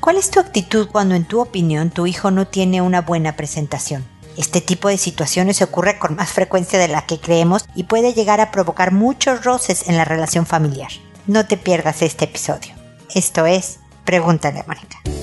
¿Cuál es tu actitud cuando en tu opinión tu hijo no tiene una buena presentación? Este tipo de situaciones ocurre con más frecuencia de la que creemos y puede llegar a provocar muchos roces en la relación familiar. No te pierdas este episodio. Esto es Pregúntale a Mónica.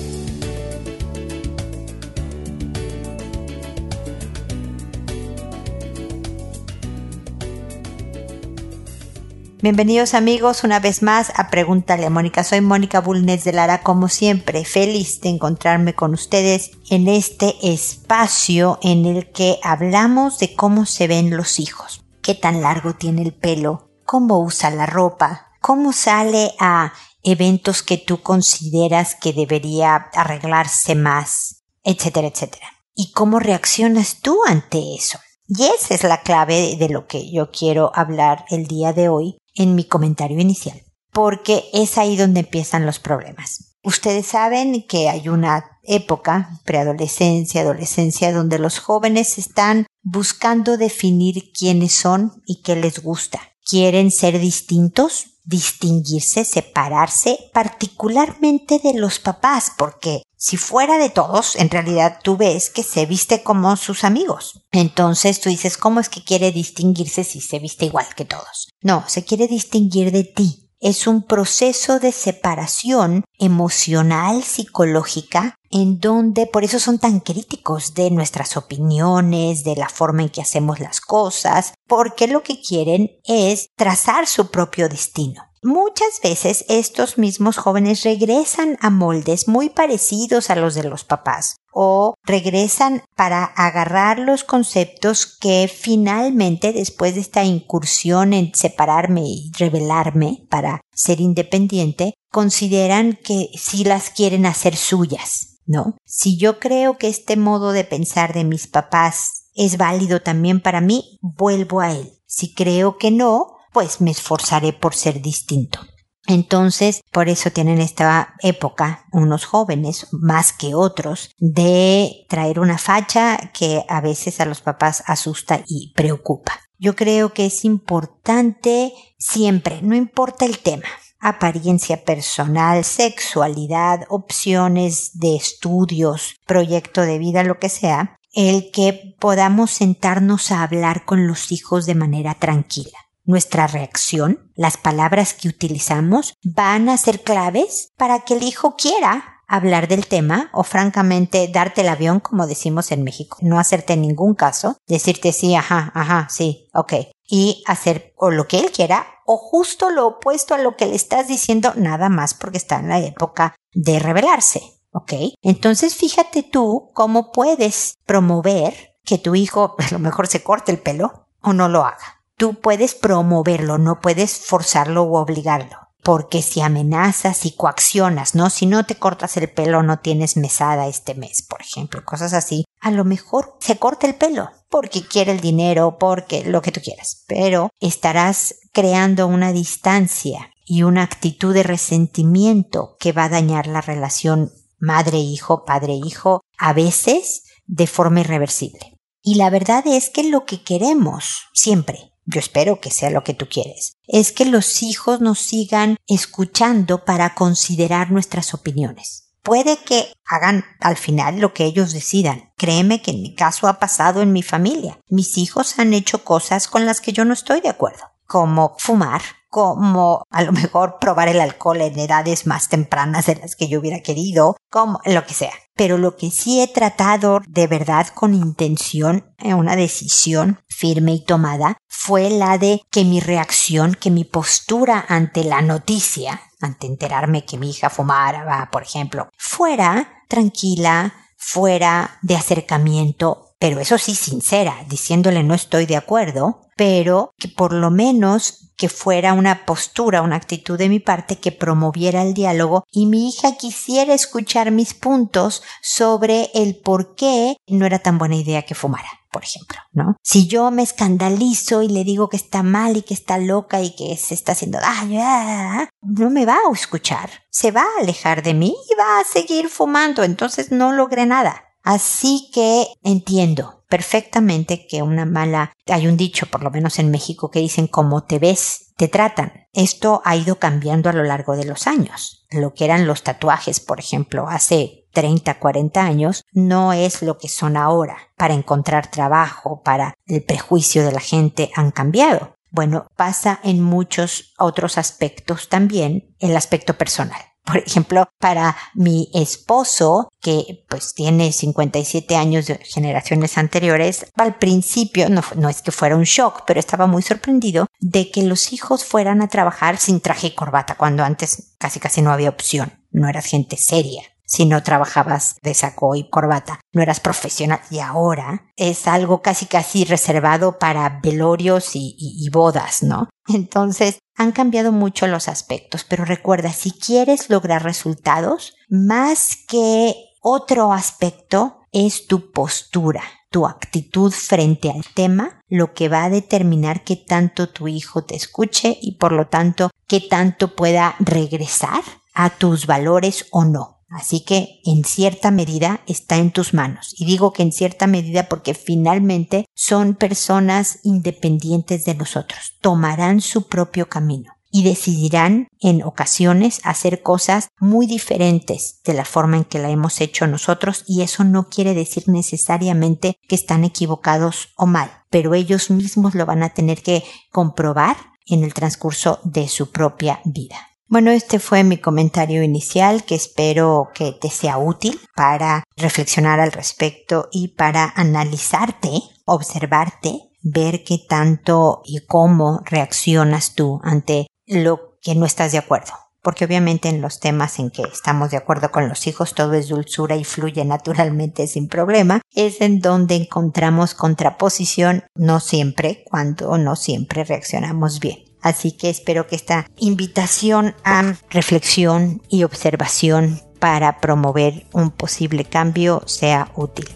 Bienvenidos amigos una vez más a Pregúntale a Mónica. Soy Mónica Bulnes de Lara, como siempre, feliz de encontrarme con ustedes en este espacio en el que hablamos de cómo se ven los hijos, qué tan largo tiene el pelo, cómo usa la ropa, cómo sale a eventos que tú consideras que debería arreglarse más, etcétera, etcétera. Y cómo reaccionas tú ante eso. Y esa es la clave de lo que yo quiero hablar el día de hoy en mi comentario inicial, porque es ahí donde empiezan los problemas. Ustedes saben que hay una época, preadolescencia, adolescencia, donde los jóvenes están buscando definir quiénes son y qué les gusta. Quieren ser distintos, distinguirse, separarse, particularmente de los papás, porque si fuera de todos, en realidad tú ves que se viste como sus amigos. Entonces tú dices, ¿cómo es que quiere distinguirse si se viste igual que todos? No, se quiere distinguir de ti. Es un proceso de separación emocional, psicológica, en donde por eso son tan críticos de nuestras opiniones, de la forma en que hacemos las cosas, porque lo que quieren es trazar su propio destino. Muchas veces estos mismos jóvenes regresan a moldes muy parecidos a los de los papás o regresan para agarrar los conceptos que finalmente después de esta incursión en separarme y revelarme para ser independiente, consideran que sí las quieren hacer suyas, ¿no? Si yo creo que este modo de pensar de mis papás es válido también para mí, vuelvo a él. Si creo que no, pues me esforzaré por ser distinto. Entonces, por eso tienen esta época unos jóvenes más que otros de traer una facha que a veces a los papás asusta y preocupa. Yo creo que es importante siempre, no importa el tema, apariencia personal, sexualidad, opciones de estudios, proyecto de vida, lo que sea, el que podamos sentarnos a hablar con los hijos de manera tranquila nuestra reacción, las palabras que utilizamos, van a ser claves para que el hijo quiera hablar del tema o francamente darte el avión como decimos en México, no hacerte ningún caso, decirte sí, ajá, ajá, sí, ok, y hacer o lo que él quiera o justo lo opuesto a lo que le estás diciendo nada más porque está en la época de rebelarse, ok. Entonces fíjate tú cómo puedes promover que tu hijo a lo mejor se corte el pelo o no lo haga tú puedes promoverlo, no puedes forzarlo o obligarlo. Porque si amenazas y coaccionas, ¿no? Si no te cortas el pelo, no tienes mesada este mes, por ejemplo, cosas así. A lo mejor se corta el pelo porque quiere el dinero, porque lo que tú quieras. Pero estarás creando una distancia y una actitud de resentimiento que va a dañar la relación madre-hijo, padre-hijo, a veces de forma irreversible. Y la verdad es que lo que queremos siempre yo espero que sea lo que tú quieres, es que los hijos nos sigan escuchando para considerar nuestras opiniones. Puede que hagan al final lo que ellos decidan. Créeme que en mi caso ha pasado en mi familia. Mis hijos han hecho cosas con las que yo no estoy de acuerdo, como fumar, como a lo mejor probar el alcohol en edades más tempranas de las que yo hubiera querido, como lo que sea. Pero lo que sí he tratado de verdad con intención, en una decisión firme y tomada, fue la de que mi reacción, que mi postura ante la noticia, ante enterarme que mi hija fumara, por ejemplo, fuera tranquila, fuera de acercamiento, pero eso sí sincera, diciéndole no estoy de acuerdo, pero que por lo menos que fuera una postura, una actitud de mi parte que promoviera el diálogo y mi hija quisiera escuchar mis puntos sobre el por qué no era tan buena idea que fumara por ejemplo, ¿no? Si yo me escandalizo y le digo que está mal y que está loca y que se está haciendo daño, ah, no me va a escuchar, se va a alejar de mí y va a seguir fumando, entonces no logré nada. Así que entiendo perfectamente que una mala, hay un dicho por lo menos en México que dicen como te ves, te tratan. Esto ha ido cambiando a lo largo de los años. Lo que eran los tatuajes, por ejemplo, hace 30, 40 años, no es lo que son ahora. Para encontrar trabajo, para el prejuicio de la gente han cambiado. Bueno, pasa en muchos otros aspectos también, el aspecto personal. Por ejemplo, para mi esposo, que pues tiene 57 años de generaciones anteriores, al principio no, no es que fuera un shock, pero estaba muy sorprendido de que los hijos fueran a trabajar sin traje y corbata, cuando antes casi casi no había opción, no eras gente seria si no trabajabas de saco y corbata, no eras profesional y ahora es algo casi casi reservado para velorios y, bodas, ¿no? Entonces han cambiado mucho los aspectos, pero recuerda, si quieres lograr resultados, más que otro aspecto es tu postura, tu actitud frente al tema, lo que va a determinar qué tanto tu hijo te escuche y por lo tanto qué tanto pueda regresar a tus valores o no. Así que en cierta medida está en tus manos. Y digo que en cierta medida porque finalmente son personas independientes de nosotros. Tomarán su propio camino y decidirán en ocasiones hacer cosas muy diferentes de la forma en que la hemos hecho nosotros y eso no quiere decir necesariamente que están equivocados o mal, pero ellos mismos lo van a tener que comprobar en el transcurso de su propia vida. Bueno, este fue mi comentario inicial que espero que te sea útil para reflexionar al respecto y para analizarte, observarte, ver qué tanto y cómo reaccionas tú ante lo que no estás de acuerdo. Porque obviamente en los temas en que estamos de acuerdo con los hijos todo es dulzura y fluye naturalmente sin problema, es en donde encontramos contraposición no siempre, cuando no siempre reaccionamos bien. Así que espero que esta invitación a reflexión y observación para promover un posible cambio sea útil.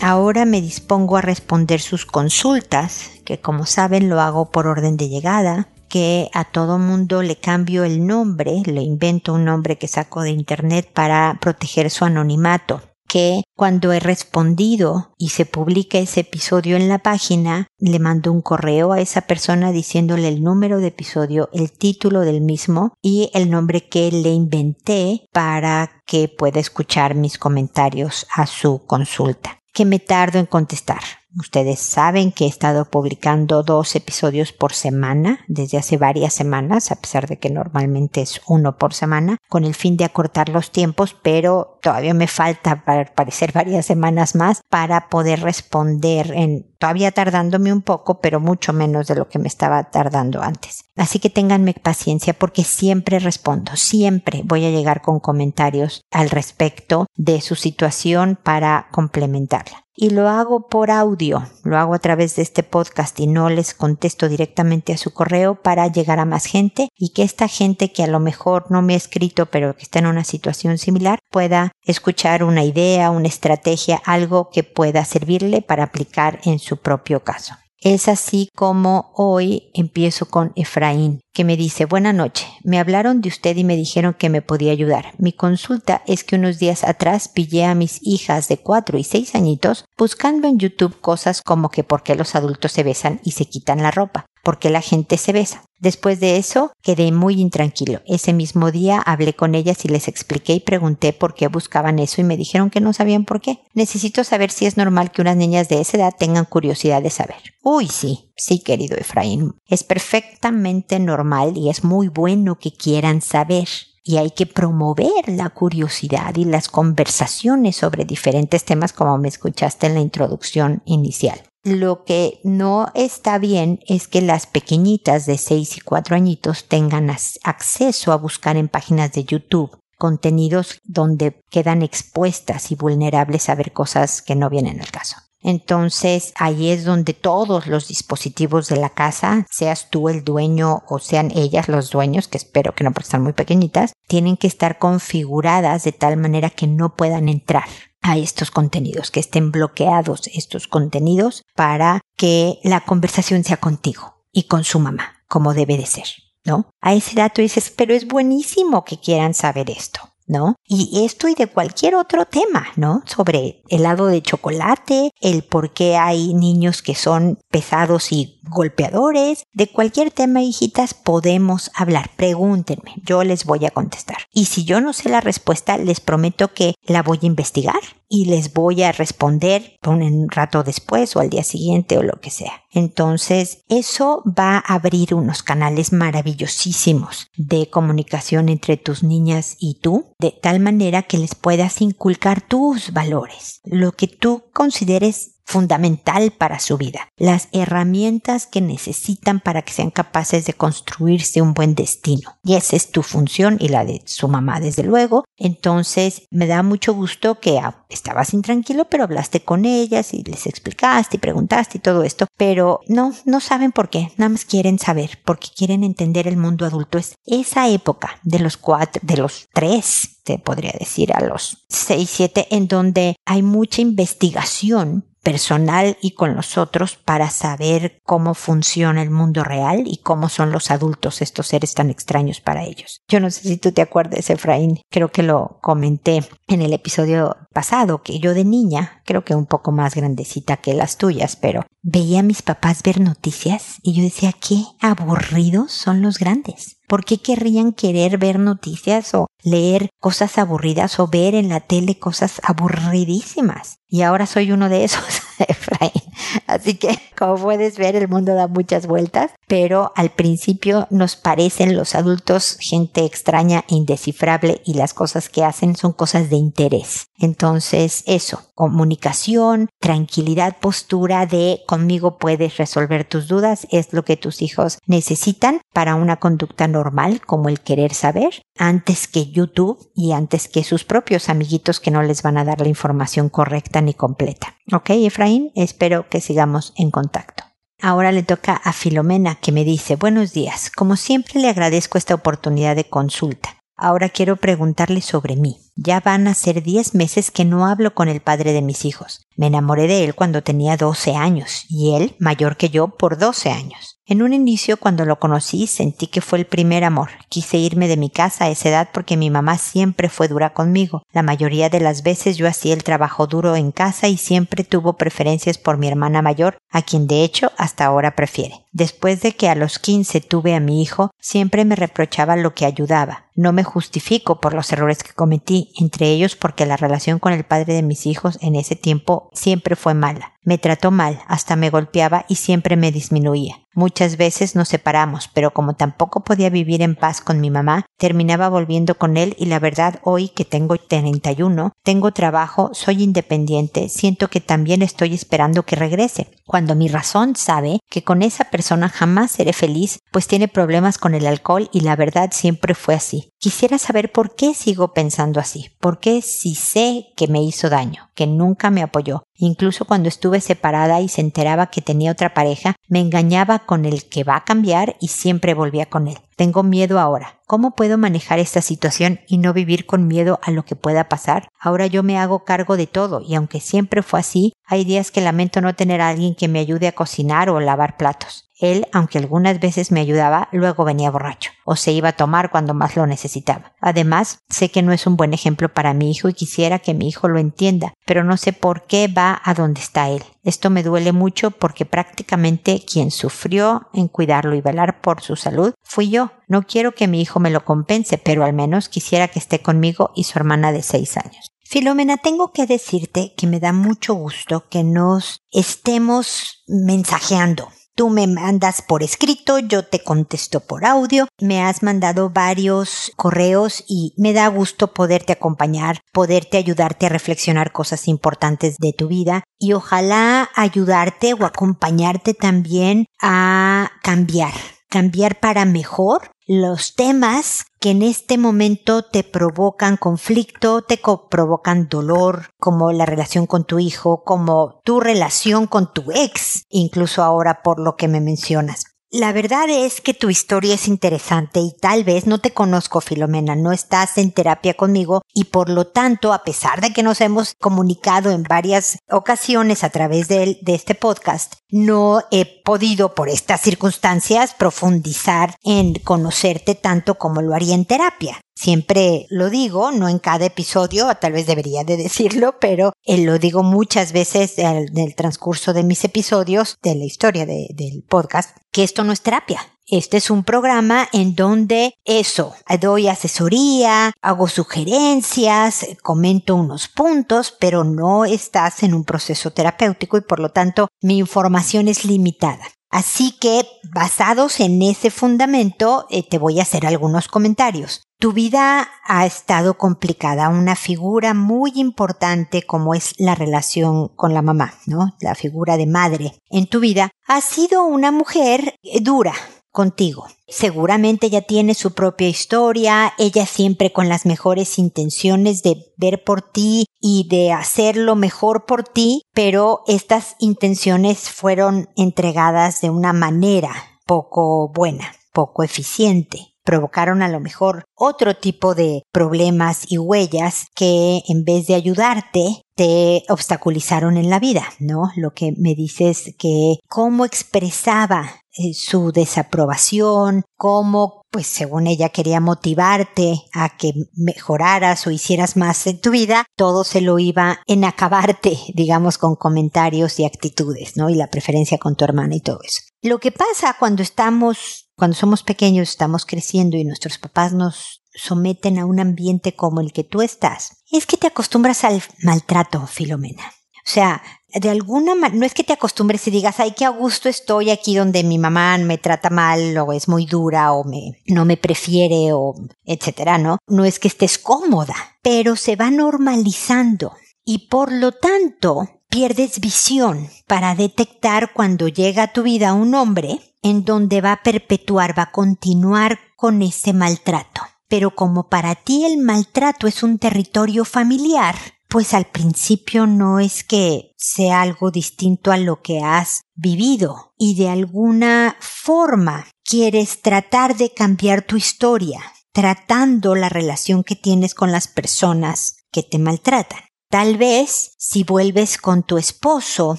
Ahora me dispongo a responder sus consultas, que como saben lo hago por orden de llegada, que a todo mundo le cambio el nombre, le invento un nombre que saco de internet para proteger su anonimato que cuando he respondido y se publica ese episodio en la página, le mando un correo a esa persona diciéndole el número de episodio, el título del mismo y el nombre que le inventé para que pueda escuchar mis comentarios a su consulta. Que me tardo en contestar. Ustedes saben que he estado publicando dos episodios por semana desde hace varias semanas, a pesar de que normalmente es uno por semana, con el fin de acortar los tiempos, pero todavía me falta para parecer varias semanas más para poder responder en todavía tardándome un poco, pero mucho menos de lo que me estaba tardando antes. Así que ténganme paciencia porque siempre respondo, siempre voy a llegar con comentarios al respecto de su situación para complementarla y lo hago por audio, lo hago a través de este podcast y no les contesto directamente a su correo para llegar a más gente y que esta gente que a lo mejor no me ha escrito pero que está en una situación similar pueda escuchar una idea, una estrategia, algo que pueda servirle para aplicar en su propio caso. Es así como hoy empiezo con Efraín, que me dice, buena noche, me hablaron de usted y me dijeron que me podía ayudar. Mi consulta es que unos días atrás pillé a mis hijas de cuatro y seis añitos buscando en YouTube cosas como que por qué los adultos se besan y se quitan la ropa porque la gente se besa. Después de eso, quedé muy intranquilo. Ese mismo día hablé con ellas y les expliqué y pregunté por qué buscaban eso y me dijeron que no sabían por qué. Necesito saber si es normal que unas niñas de esa edad tengan curiosidad de saber. Uy, sí, sí, querido Efraín. Es perfectamente normal y es muy bueno que quieran saber y hay que promover la curiosidad y las conversaciones sobre diferentes temas como me escuchaste en la introducción inicial. Lo que no está bien es que las pequeñitas de 6 y 4 añitos tengan acceso a buscar en páginas de YouTube contenidos donde quedan expuestas y vulnerables a ver cosas que no vienen al caso. Entonces ahí es donde todos los dispositivos de la casa, seas tú el dueño o sean ellas los dueños, que espero que no porque están muy pequeñitas, tienen que estar configuradas de tal manera que no puedan entrar a estos contenidos, que estén bloqueados estos contenidos para que la conversación sea contigo y con su mamá, como debe de ser, ¿no? A ese dato dices, pero es buenísimo que quieran saber esto. ¿no? Y esto y de cualquier otro tema, ¿no? Sobre helado de chocolate, el por qué hay niños que son pesados y golpeadores, de cualquier tema, hijitas, podemos hablar. Pregúntenme, yo les voy a contestar. Y si yo no sé la respuesta, les prometo que la voy a investigar y les voy a responder un rato después o al día siguiente o lo que sea. Entonces, eso va a abrir unos canales maravillosísimos de comunicación entre tus niñas y tú, de tal manera que les puedas inculcar tus valores, lo que tú consideres fundamental para su vida, las herramientas que necesitan para que sean capaces de construirse un buen destino. Y esa es tu función y la de su mamá, desde luego. Entonces, me da mucho gusto que estabas intranquilo, pero hablaste con ellas y les explicaste y preguntaste y todo esto, pero no, no saben por qué, nada más quieren saber, porque quieren entender el mundo adulto. Es esa época de los cuatro, de los tres, te podría decir, a los seis, siete, en donde hay mucha investigación personal y con los otros para saber cómo funciona el mundo real y cómo son los adultos, estos seres tan extraños para ellos. Yo no sé si tú te acuerdas, Efraín, creo que lo comenté en el episodio pasado, que yo de niña, creo que un poco más grandecita que las tuyas, pero veía a mis papás ver noticias y yo decía, qué aburridos son los grandes. ¿Por qué querrían querer ver noticias o leer cosas aburridas o ver en la tele cosas aburridísimas? Y ahora soy uno de esos, Efraín. Así que, como puedes ver, el mundo da muchas vueltas, pero al principio nos parecen los adultos gente extraña e indescifrable y las cosas que hacen son cosas de interés. Entonces, eso, comunicación, tranquilidad, postura de conmigo puedes resolver tus dudas, es lo que tus hijos necesitan para una conducta normal como el querer saber, antes que YouTube y antes que sus propios amiguitos que no les van a dar la información correcta ni completa. Ok, Efraín, espero que sigamos en contacto. Ahora le toca a Filomena que me dice buenos días. Como siempre le agradezco esta oportunidad de consulta. Ahora quiero preguntarle sobre mí. Ya van a ser diez meses que no hablo con el padre de mis hijos. Me enamoré de él cuando tenía doce años y él mayor que yo por doce años. En un inicio, cuando lo conocí, sentí que fue el primer amor. Quise irme de mi casa a esa edad porque mi mamá siempre fue dura conmigo. La mayoría de las veces yo hacía el trabajo duro en casa y siempre tuvo preferencias por mi hermana mayor, a quien de hecho hasta ahora prefiere. Después de que a los quince tuve a mi hijo, siempre me reprochaba lo que ayudaba. No me justifico por los errores que cometí, entre ellos porque la relación con el padre de mis hijos en ese tiempo siempre fue mala. Me trató mal, hasta me golpeaba y siempre me disminuía. Muchas veces nos separamos, pero como tampoco podía vivir en paz con mi mamá, terminaba volviendo con él y la verdad hoy que tengo 31, tengo trabajo, soy independiente, siento que también estoy esperando que regrese, cuando mi razón sabe que con esa persona jamás seré feliz, pues tiene problemas con el alcohol y la verdad siempre fue así. Quisiera saber por qué sigo pensando así, por qué si sé que me hizo daño, que nunca me apoyó, Incluso cuando estuve separada y se enteraba que tenía otra pareja, me engañaba con el que va a cambiar y siempre volvía con él. Tengo miedo ahora. ¿Cómo puedo manejar esta situación y no vivir con miedo a lo que pueda pasar? Ahora yo me hago cargo de todo y aunque siempre fue así, hay días que lamento no tener a alguien que me ayude a cocinar o lavar platos. Él, aunque algunas veces me ayudaba, luego venía borracho o se iba a tomar cuando más lo necesitaba. Además, sé que no es un buen ejemplo para mi hijo y quisiera que mi hijo lo entienda, pero no sé por qué va a donde está él. Esto me duele mucho porque prácticamente quien sufrió en cuidarlo y velar por su salud fui yo. No quiero que mi hijo me lo compense, pero al menos quisiera que esté conmigo y su hermana de seis años. Filomena, tengo que decirte que me da mucho gusto que nos estemos mensajeando Tú me mandas por escrito, yo te contesto por audio, me has mandado varios correos y me da gusto poderte acompañar, poderte ayudarte a reflexionar cosas importantes de tu vida y ojalá ayudarte o acompañarte también a cambiar, cambiar para mejor los temas que en este momento te provocan conflicto, te provocan dolor, como la relación con tu hijo, como tu relación con tu ex, incluso ahora por lo que me mencionas. La verdad es que tu historia es interesante y tal vez no te conozco, Filomena, no estás en terapia conmigo y por lo tanto, a pesar de que nos hemos comunicado en varias ocasiones a través de, de este podcast, no he podido por estas circunstancias profundizar en conocerte tanto como lo haría en terapia. Siempre lo digo, no en cada episodio, tal vez debería de decirlo, pero eh, lo digo muchas veces en el transcurso de mis episodios de la historia del podcast, que esto no es terapia. Este es un programa en donde eso, doy asesoría, hago sugerencias, comento unos puntos, pero no estás en un proceso terapéutico y por lo tanto mi información es limitada. Así que, basados en ese fundamento, eh, te voy a hacer algunos comentarios. Tu vida ha estado complicada, una figura muy importante como es la relación con la mamá, ¿no? La figura de madre en tu vida ha sido una mujer eh, dura, contigo. Seguramente ella tiene su propia historia, ella siempre con las mejores intenciones de ver por ti y de hacer lo mejor por ti, pero estas intenciones fueron entregadas de una manera poco buena, poco eficiente provocaron a lo mejor otro tipo de problemas y huellas que en vez de ayudarte te obstaculizaron en la vida, ¿no? Lo que me dices que cómo expresaba eh, su desaprobación, cómo, pues según ella quería motivarte a que mejoraras o hicieras más en tu vida, todo se lo iba en acabarte, digamos, con comentarios y actitudes, ¿no? Y la preferencia con tu hermana y todo eso. Lo que pasa cuando estamos, cuando somos pequeños, estamos creciendo y nuestros papás nos someten a un ambiente como el que tú estás, es que te acostumbras al maltrato, Filomena. O sea, de alguna manera, no es que te acostumbres y digas, ay, qué a gusto estoy aquí donde mi mamá me trata mal o es muy dura o me, no me prefiere o etcétera, ¿no? No es que estés cómoda, pero se va normalizando y por lo tanto pierdes visión para detectar cuando llega a tu vida un hombre en donde va a perpetuar, va a continuar con ese maltrato. Pero como para ti el maltrato es un territorio familiar, pues al principio no es que sea algo distinto a lo que has vivido y de alguna forma quieres tratar de cambiar tu historia, tratando la relación que tienes con las personas que te maltratan. Tal vez si vuelves con tu esposo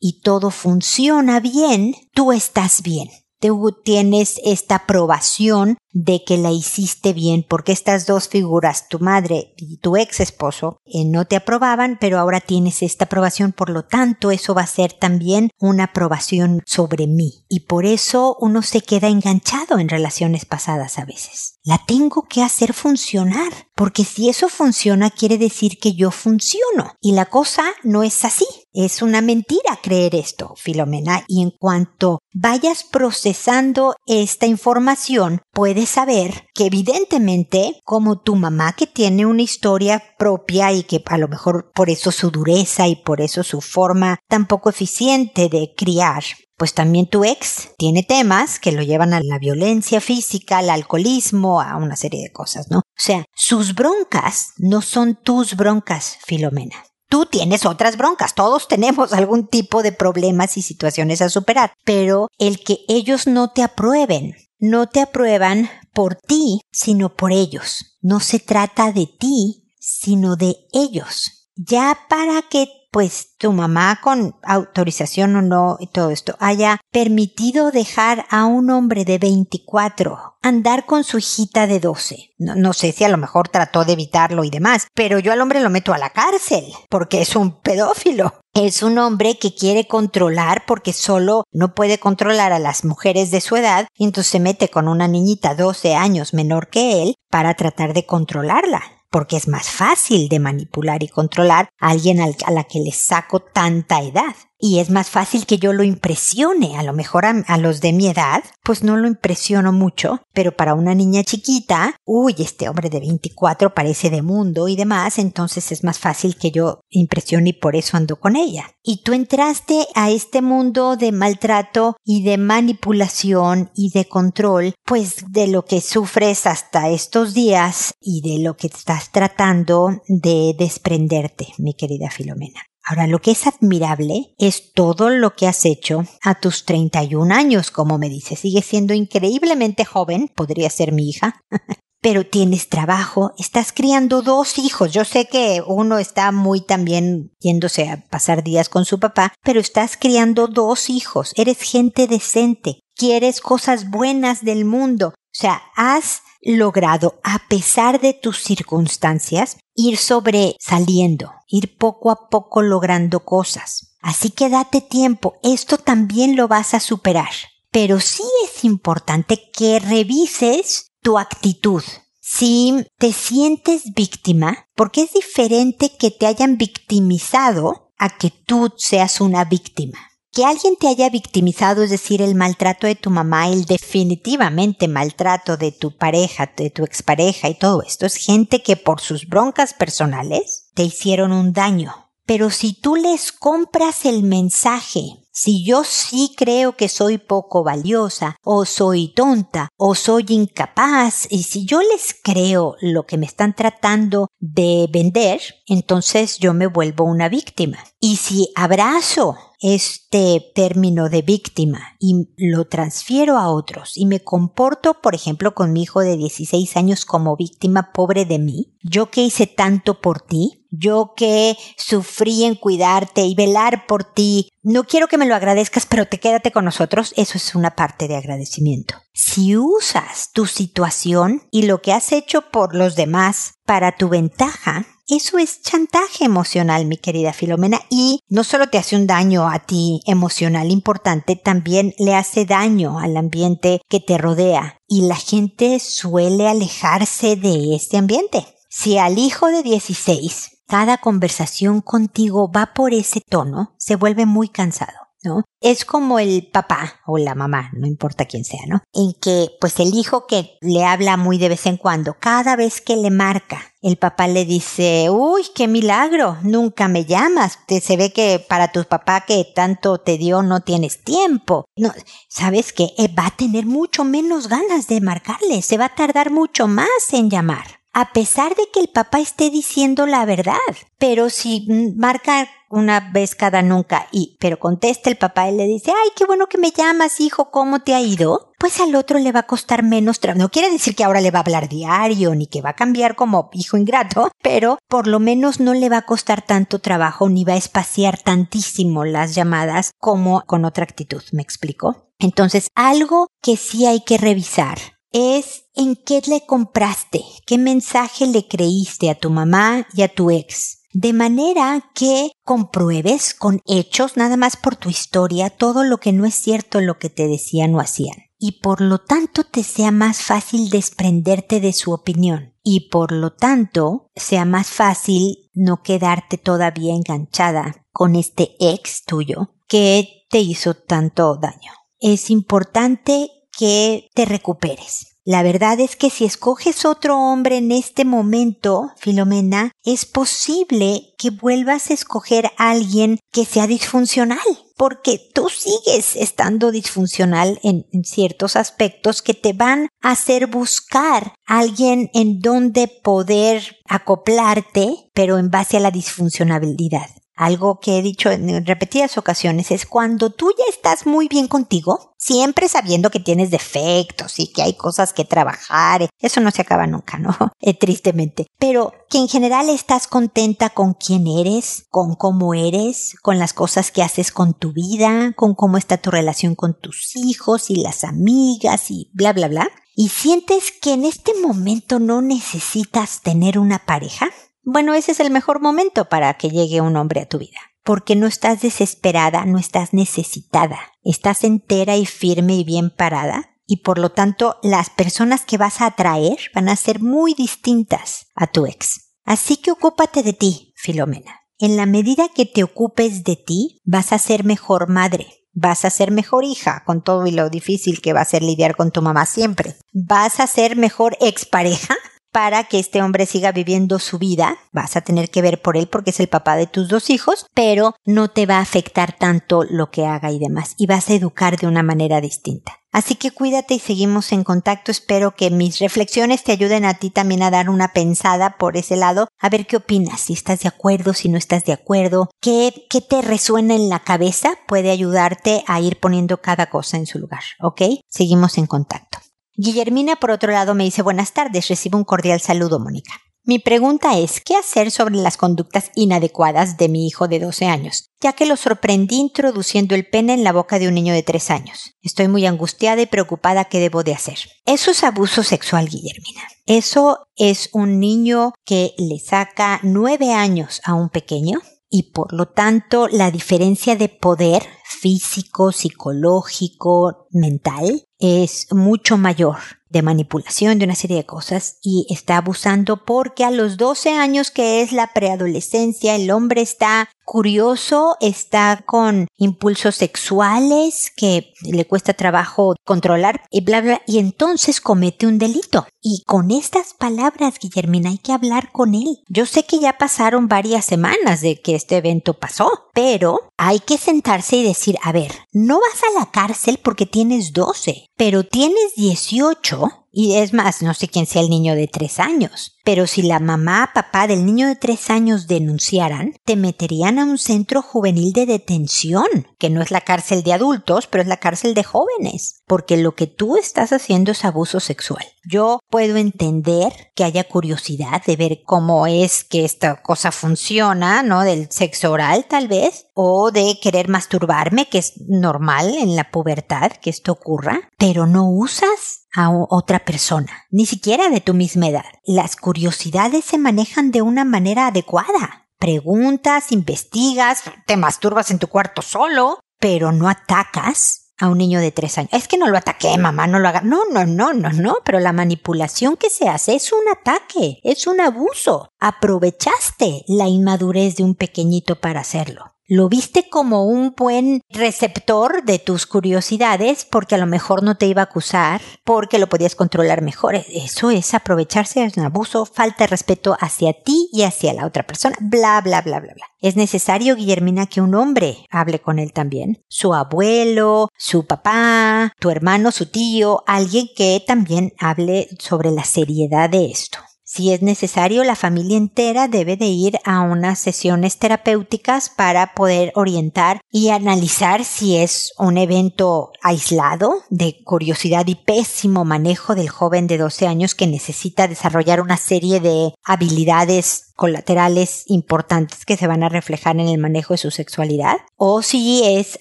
y todo funciona bien, tú estás bien tú tienes esta aprobación de que la hiciste bien, porque estas dos figuras, tu madre y tu ex esposo, eh, no te aprobaban, pero ahora tienes esta aprobación, por lo tanto eso va a ser también una aprobación sobre mí. Y por eso uno se queda enganchado en relaciones pasadas a veces. La tengo que hacer funcionar, porque si eso funciona quiere decir que yo funciono. Y la cosa no es así. Es una mentira creer esto, Filomena, y en cuanto vayas procesando esta información, puedes saber que evidentemente, como tu mamá que tiene una historia propia y que a lo mejor por eso su dureza y por eso su forma tan poco eficiente de criar, pues también tu ex tiene temas que lo llevan a la violencia física, al alcoholismo, a una serie de cosas, ¿no? O sea, sus broncas no son tus broncas, Filomena. Tú tienes otras broncas, todos tenemos algún tipo de problemas y situaciones a superar, pero el que ellos no te aprueben, no te aprueban por ti, sino por ellos. No se trata de ti, sino de ellos. Ya para que pues tu mamá con autorización o no y todo esto haya permitido dejar a un hombre de 24 andar con su hijita de 12. No, no, sé si a lo mejor trató de evitarlo y demás, pero yo al hombre lo meto a la cárcel porque es un pedófilo. Es un hombre que quiere controlar porque solo no puede controlar a las mujeres de su edad y entonces se mete con una niñita 12 años menor que él para tratar de controlarla porque es más fácil de manipular y controlar a alguien a la que le saco tanta edad y es más fácil que yo lo impresione. A lo mejor a, los de mi edad, pues no lo impresiono mucho, pero para una niña chiquita, uy, este hombre de 24 parece de mundo y demás, entonces es más fácil que yo impresione y por eso ando con ella. Y tú entraste a este mundo de maltrato y de manipulación y de control, pues de lo que sufres hasta estos días y de lo que estás tratando de desprenderte, mi querida Filomena. Ahora, lo que es admirable es todo lo que has hecho a tus 31 años, como me dice. Sigue siendo increíblemente joven, podría ser mi hija. Pero tienes trabajo, estás criando dos hijos. Yo sé que uno está muy también yéndose a pasar días con su papá, pero estás criando dos hijos. Eres gente decente. Quieres cosas buenas del mundo. O sea, has logrado, a pesar de tus circunstancias, ir sobresaliendo, ir poco a poco logrando cosas. Así que date tiempo, esto también lo vas a superar. Pero sí es importante que revises tu actitud. Si te sientes víctima, porque es diferente que te hayan victimizado a que tú seas una víctima que alguien te haya victimizado, es decir, el maltrato de tu mamá, el definitivamente maltrato de tu pareja, de tu expareja y todo esto, es gente que por sus broncas personales te hicieron un daño. Pero si tú les compras el mensaje si yo sí creo que soy poco valiosa, o soy tonta, o soy incapaz, y si yo les creo lo que me están tratando de vender, entonces yo me vuelvo una víctima. Y si abrazo este término de víctima y lo transfiero a otros y me comporto, por ejemplo, con mi hijo de 16 años como víctima pobre de mí, yo que hice tanto por ti, yo que sufrí en cuidarte y velar por ti, no quiero que me lo agradezcas, pero te quédate con nosotros, eso es una parte de agradecimiento. Si usas tu situación y lo que has hecho por los demás para tu ventaja, eso es chantaje emocional, mi querida Filomena, y no solo te hace un daño a ti emocional importante, también le hace daño al ambiente que te rodea, y la gente suele alejarse de este ambiente. Si al hijo de 16 cada conversación contigo va por ese tono, se vuelve muy cansado. ¿no? Es como el papá o la mamá, no importa quién sea, ¿no? En que, pues el hijo que le habla muy de vez en cuando, cada vez que le marca, el papá le dice, uy, qué milagro, nunca me llamas, te, se ve que para tu papá que tanto te dio no tienes tiempo. No, sabes que eh, va a tener mucho menos ganas de marcarle, se va a tardar mucho más en llamar a pesar de que el papá esté diciendo la verdad. Pero si marca una vez cada nunca y, pero contesta el papá y le dice, ay, qué bueno que me llamas, hijo, ¿cómo te ha ido? Pues al otro le va a costar menos trabajo. No quiere decir que ahora le va a hablar diario ni que va a cambiar como hijo ingrato, pero por lo menos no le va a costar tanto trabajo ni va a espaciar tantísimo las llamadas como con otra actitud. ¿Me explico? Entonces, algo que sí hay que revisar es en qué le compraste, qué mensaje le creíste a tu mamá y a tu ex. De manera que compruebes con hechos, nada más por tu historia, todo lo que no es cierto lo que te decían o hacían. Y por lo tanto te sea más fácil desprenderte de su opinión. Y por lo tanto sea más fácil no quedarte todavía enganchada con este ex tuyo que te hizo tanto daño. Es importante que te recuperes. La verdad es que si escoges otro hombre en este momento, Filomena, es posible que vuelvas a escoger a alguien que sea disfuncional, porque tú sigues estando disfuncional en, en, ciertos aspectos que te van a hacer buscar a alguien en donde poder acoplarte, pero en base a la disfuncionalidad. Algo que he dicho en repetidas ocasiones es cuando tú ya estás muy bien contigo, siempre sabiendo que tienes defectos y que hay cosas que trabajar, eso no se acaba nunca, ¿no? Eh, tristemente. Pero que en general estás contenta con quién eres, con cómo eres, con las cosas que haces con tu vida, con cómo está tu relación con tus hijos y las amigas y bla, bla, bla. Y sientes que en este momento no necesitas tener una pareja, bueno, ese es el mejor momento para que llegue un hombre a tu vida, porque no estás desesperada, no estás necesitada, estás entera y firme y bien parada, y por lo tanto las personas que vas a atraer van a ser muy distintas a tu ex. Así que ocúpate de ti, Filomena. En la medida que te ocupes de ti, vas a ser mejor madre, vas a ser mejor hija, con todo y lo difícil que va a ser lidiar con tu mamá siempre. Vas a ser mejor expareja, para que este hombre siga viviendo su vida. Vas a tener que ver por él porque es el papá de tus dos hijos, pero no te va a afectar tanto lo que haga y demás. Y vas a educar de una manera distinta. Así que cuídate y seguimos en contacto. Espero que mis reflexiones te ayuden a ti también a dar una pensada por ese lado, a ver qué opinas, si estás de acuerdo, si no estás de acuerdo, qué, qué te resuena en la cabeza, puede ayudarte a ir poniendo cada cosa en su lugar, ¿ok? Seguimos en contacto. Guillermina, por otro lado, me dice buenas tardes, recibo un cordial saludo, Mónica. Mi pregunta es, ¿qué hacer sobre las conductas inadecuadas de mi hijo de 12 años? Ya que lo sorprendí introduciendo el pene en la boca de un niño de 3 años. Estoy muy angustiada y preocupada qué debo de hacer. Eso es abuso sexual, Guillermina. Eso es un niño que le saca 9 años a un pequeño y por lo tanto la diferencia de poder físico, psicológico, mental es mucho mayor de manipulación, de una serie de cosas y está abusando porque a los 12 años que es la preadolescencia el hombre está curioso, está con impulsos sexuales que le cuesta trabajo controlar y bla bla y entonces comete un delito. Y con estas palabras, Guillermina, hay que hablar con él. Yo sé que ya pasaron varias semanas de que este evento pasó, pero hay que sentarse y decir, a ver, no vas a la cárcel porque tienes 12, pero tienes 18 y es más, no sé quién sea el niño de tres años. Pero si la mamá, papá del niño de tres años denunciaran, te meterían a un centro juvenil de detención, que no es la cárcel de adultos, pero es la cárcel de jóvenes, porque lo que tú estás haciendo es abuso sexual. Yo puedo entender que haya curiosidad de ver cómo es que esta cosa funciona, ¿no? Del sexo oral tal vez, o de querer masturbarme, que es normal en la pubertad que esto ocurra, pero no usas a otra persona, ni siquiera de tu misma edad. Las curiosidades se manejan de una manera adecuada. Preguntas, investigas, te masturbas en tu cuarto solo, pero no atacas a un niño de tres años. Es que no lo ataqué, mamá, no lo haga. No, no, no, no, no, pero la manipulación que se hace es un ataque, es un abuso. Aprovechaste la inmadurez de un pequeñito para hacerlo lo viste como un buen receptor de tus curiosidades porque a lo mejor no te iba a acusar, porque lo podías controlar mejor. Eso es aprovecharse, es un abuso, falta de respeto hacia ti y hacia la otra persona, bla, bla, bla, bla, bla. Es necesario, Guillermina, que un hombre hable con él también. Su abuelo, su papá, tu hermano, su tío, alguien que también hable sobre la seriedad de esto. Si es necesario, la familia entera debe de ir a unas sesiones terapéuticas para poder orientar y analizar si es un evento aislado de curiosidad y pésimo manejo del joven de 12 años que necesita desarrollar una serie de habilidades colaterales importantes que se van a reflejar en el manejo de su sexualidad, o si es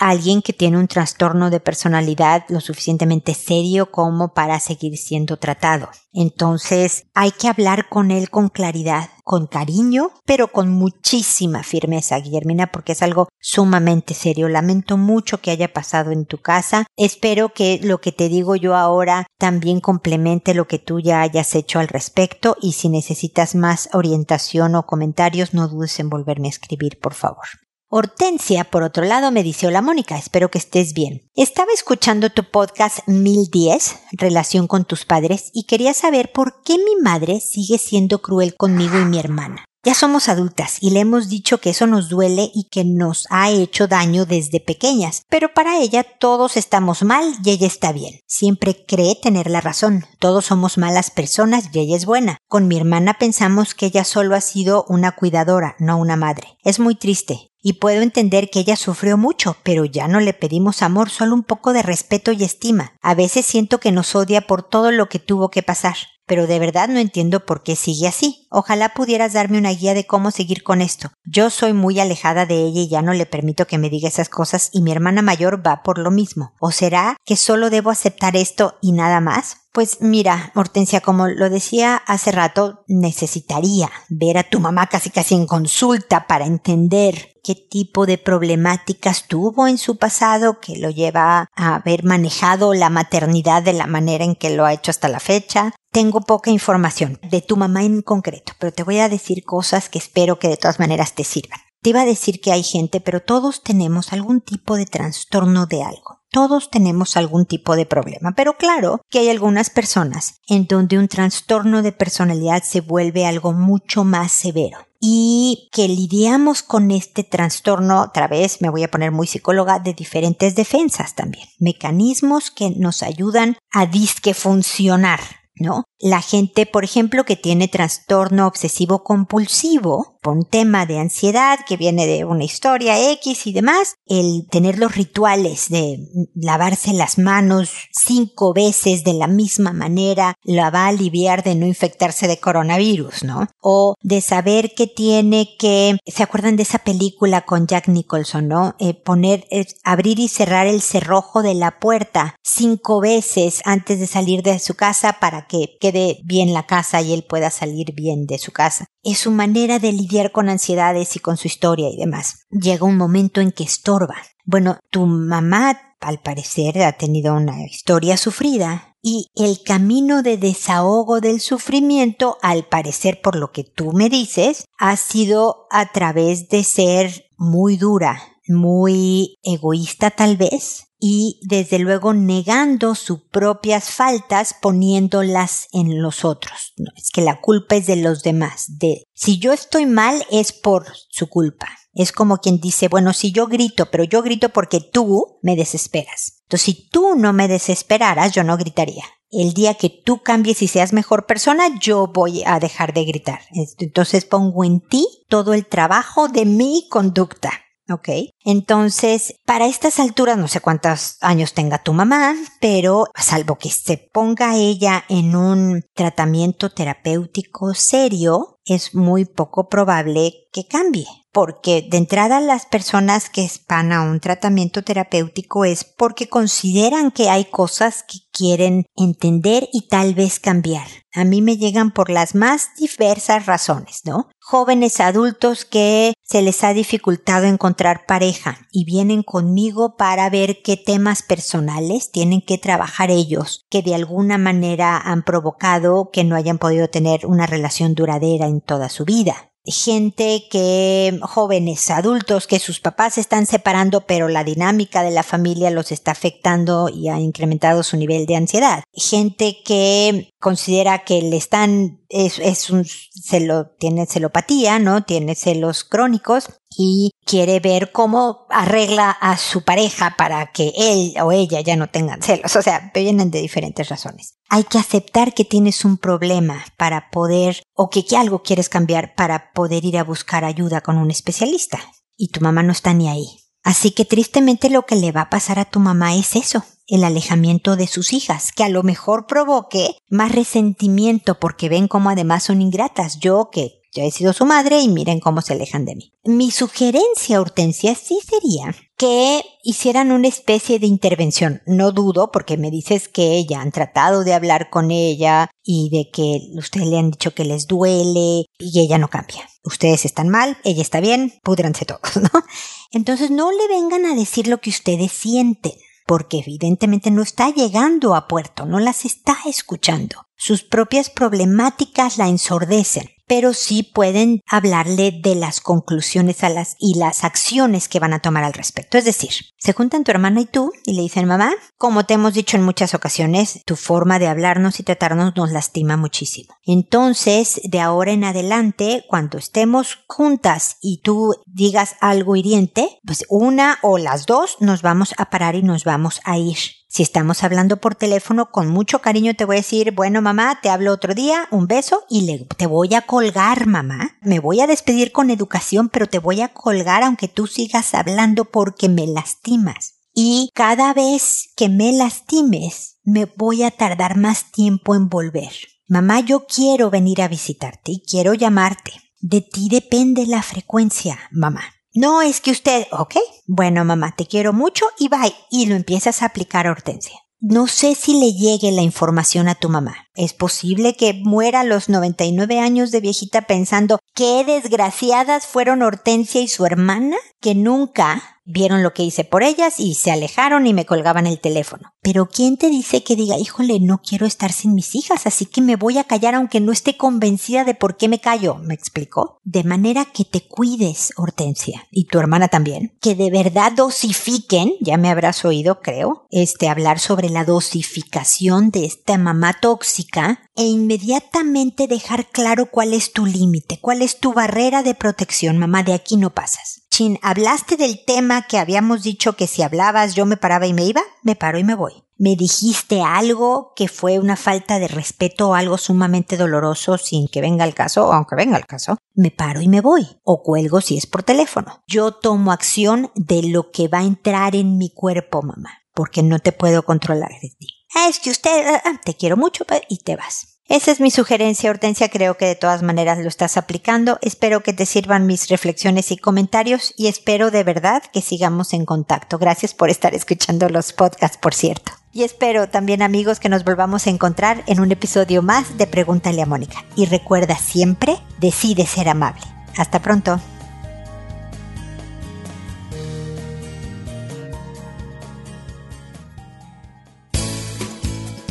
alguien que tiene un trastorno de personalidad lo suficientemente serio como para seguir siendo tratado. Entonces hay que hablar con él con claridad con cariño, pero con muchísima firmeza, Guillermina, porque es algo sumamente serio. Lamento mucho que haya pasado en tu casa. Espero que lo que te digo yo ahora también complemente lo que tú ya hayas hecho al respecto y si necesitas más orientación o comentarios, no dudes en volverme a escribir, por favor. Hortensia, por otro lado, me dice, hola Mónica, espero que estés bien. Estaba escuchando tu podcast 1010, relación con tus padres, y quería saber por qué mi madre sigue siendo cruel conmigo y mi hermana. Ya somos adultas y le hemos dicho que eso nos duele y que nos ha hecho daño desde pequeñas, pero para ella todos estamos mal y ella está bien. Siempre cree tener la razón. Todos somos malas personas y ella es buena. Con mi hermana pensamos que ella solo ha sido una cuidadora, no una madre. Es muy triste y puedo entender que ella sufrió mucho, pero ya no le pedimos amor, solo un poco de respeto y estima. A veces siento que nos odia por todo lo que tuvo que pasar pero de verdad no entiendo por qué sigue así. Ojalá pudieras darme una guía de cómo seguir con esto. Yo soy muy alejada de ella y ya no le permito que me diga esas cosas y mi hermana mayor va por lo mismo. ¿O será que solo debo aceptar esto y nada más? Pues mira, Hortensia, como lo decía hace rato, necesitaría ver a tu mamá casi casi en consulta para entender qué tipo de problemáticas tuvo en su pasado que lo lleva a haber manejado la maternidad de la manera en que lo ha hecho hasta la fecha. Tengo poca información de tu mamá en concreto, pero te voy a decir cosas que espero que de todas maneras te sirvan. Te iba a decir que hay gente, pero todos tenemos algún tipo de trastorno de algo. Todos tenemos algún tipo de problema, pero claro que hay algunas personas en donde un trastorno de personalidad se vuelve algo mucho más severo y que lidiamos con este trastorno, otra vez me voy a poner muy psicóloga, de diferentes defensas también, mecanismos que nos ayudan a disque funcionar, ¿no? La gente, por ejemplo, que tiene trastorno obsesivo compulsivo, por un tema de ansiedad que viene de una historia X y demás, el tener los rituales de lavarse las manos cinco veces de la misma manera la va a aliviar de no infectarse de coronavirus, ¿no? O de saber que tiene que, ¿se acuerdan de esa película con Jack Nicholson, ¿no? Eh, poner, eh, abrir y cerrar el cerrojo de la puerta cinco veces antes de salir de su casa para que quede bien la casa y él pueda salir bien de su casa. Es su manera de lidiar con ansiedades y con su historia y demás. Llega un momento en que estorba. Bueno, tu mamá al parecer ha tenido una historia sufrida y el camino de desahogo del sufrimiento, al parecer por lo que tú me dices, ha sido a través de ser muy dura, muy egoísta tal vez, y desde luego negando sus propias faltas poniéndolas en los otros. Es que la culpa es de los demás. De si yo estoy mal es por su culpa. Es como quien dice, bueno, si yo grito, pero yo grito porque tú me desesperas. Entonces, si tú no me desesperaras, yo no gritaría. El día que tú cambies y seas mejor persona, yo voy a dejar de gritar. Entonces pongo en ti todo el trabajo de mi conducta. ¿Ok? Entonces, para estas alturas, no sé cuántos años tenga tu mamá, pero salvo que se ponga ella en un tratamiento terapéutico serio, es muy poco probable que cambie porque de entrada las personas que van a un tratamiento terapéutico es porque consideran que hay cosas que quieren entender y tal vez cambiar. A mí me llegan por las más diversas razones, ¿no? Jóvenes adultos que se les ha dificultado encontrar pareja y vienen conmigo para ver qué temas personales tienen que trabajar ellos, que de alguna manera han provocado que no hayan podido tener una relación duradera en toda su vida gente que, jóvenes, adultos, que sus papás están separando, pero la dinámica de la familia los está afectando y ha incrementado su nivel de ansiedad. Gente que considera que le están, es, es un celo, tiene celopatía, ¿no? Tiene celos crónicos y quiere ver cómo arregla a su pareja para que él o ella ya no tengan celos. O sea, vienen de diferentes razones. Hay que aceptar que tienes un problema para poder, o que, que algo quieres cambiar para poder ir a buscar ayuda con un especialista. Y tu mamá no está ni ahí. Así que tristemente lo que le va a pasar a tu mamá es eso, el alejamiento de sus hijas, que a lo mejor provoque más resentimiento porque ven cómo además son ingratas. Yo que yo he sido su madre y miren cómo se alejan de mí. Mi sugerencia, Hortensia, sí sería que hicieran una especie de intervención. No dudo, porque me dices que ya han tratado de hablar con ella y de que ustedes le han dicho que les duele y ella no cambia. Ustedes están mal, ella está bien, pudranse todos, ¿no? Entonces no le vengan a decir lo que ustedes sienten porque evidentemente no está llegando a puerto, no las está escuchando. Sus propias problemáticas la ensordecen pero sí pueden hablarle de las conclusiones a las y las acciones que van a tomar al respecto. Es decir, se juntan tu hermana y tú y le dicen, mamá, como te hemos dicho en muchas ocasiones, tu forma de hablarnos y tratarnos nos lastima muchísimo. Entonces, de ahora en adelante, cuando estemos juntas y tú digas algo hiriente, pues una o las dos nos vamos a parar y nos vamos a ir. Si estamos hablando por teléfono, con mucho cariño te voy a decir, bueno mamá, te hablo otro día, un beso y le, te voy a colgar mamá. Me voy a despedir con educación, pero te voy a colgar aunque tú sigas hablando porque me lastimas. Y cada vez que me lastimes, me voy a tardar más tiempo en volver. Mamá, yo quiero venir a visitarte y quiero llamarte. De ti depende la frecuencia, mamá. No es que usted, ok, bueno mamá, te quiero mucho y bye. Y lo empiezas a aplicar a Hortensia. No sé si le llegue la información a tu mamá. Es posible que muera a los 99 años de viejita pensando qué desgraciadas fueron Hortensia y su hermana que nunca vieron lo que hice por ellas y se alejaron y me colgaban el teléfono. Pero ¿quién te dice que diga, híjole, no quiero estar sin mis hijas, así que me voy a callar aunque no esté convencida de por qué me callo? ¿Me explicó? De manera que te cuides, Hortensia, y tu hermana también, que de verdad dosifiquen, ya me habrás oído, creo, este hablar sobre la dosificación de esta mamá tóxica e inmediatamente dejar claro cuál es tu límite, cuál es tu barrera de protección, mamá, de aquí no pasas. Chin, ¿hablaste del tema que habíamos dicho que si hablabas yo me paraba y me iba? Me paro y me voy. ¿Me dijiste algo que fue una falta de respeto o algo sumamente doloroso sin que venga el caso, o aunque venga el caso? Me paro y me voy. O cuelgo si es por teléfono. Yo tomo acción de lo que va a entrar en mi cuerpo, mamá, porque no te puedo controlar de ti. Es que usted, ah, ah, te quiero mucho y te vas. Esa es mi sugerencia, Hortensia. Creo que de todas maneras lo estás aplicando. Espero que te sirvan mis reflexiones y comentarios y espero de verdad que sigamos en contacto. Gracias por estar escuchando los podcasts, por cierto. Y espero también amigos que nos volvamos a encontrar en un episodio más de Pregúntale a Mónica. Y recuerda siempre, decide ser amable. Hasta pronto.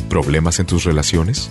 ¿Problemas en tus relaciones?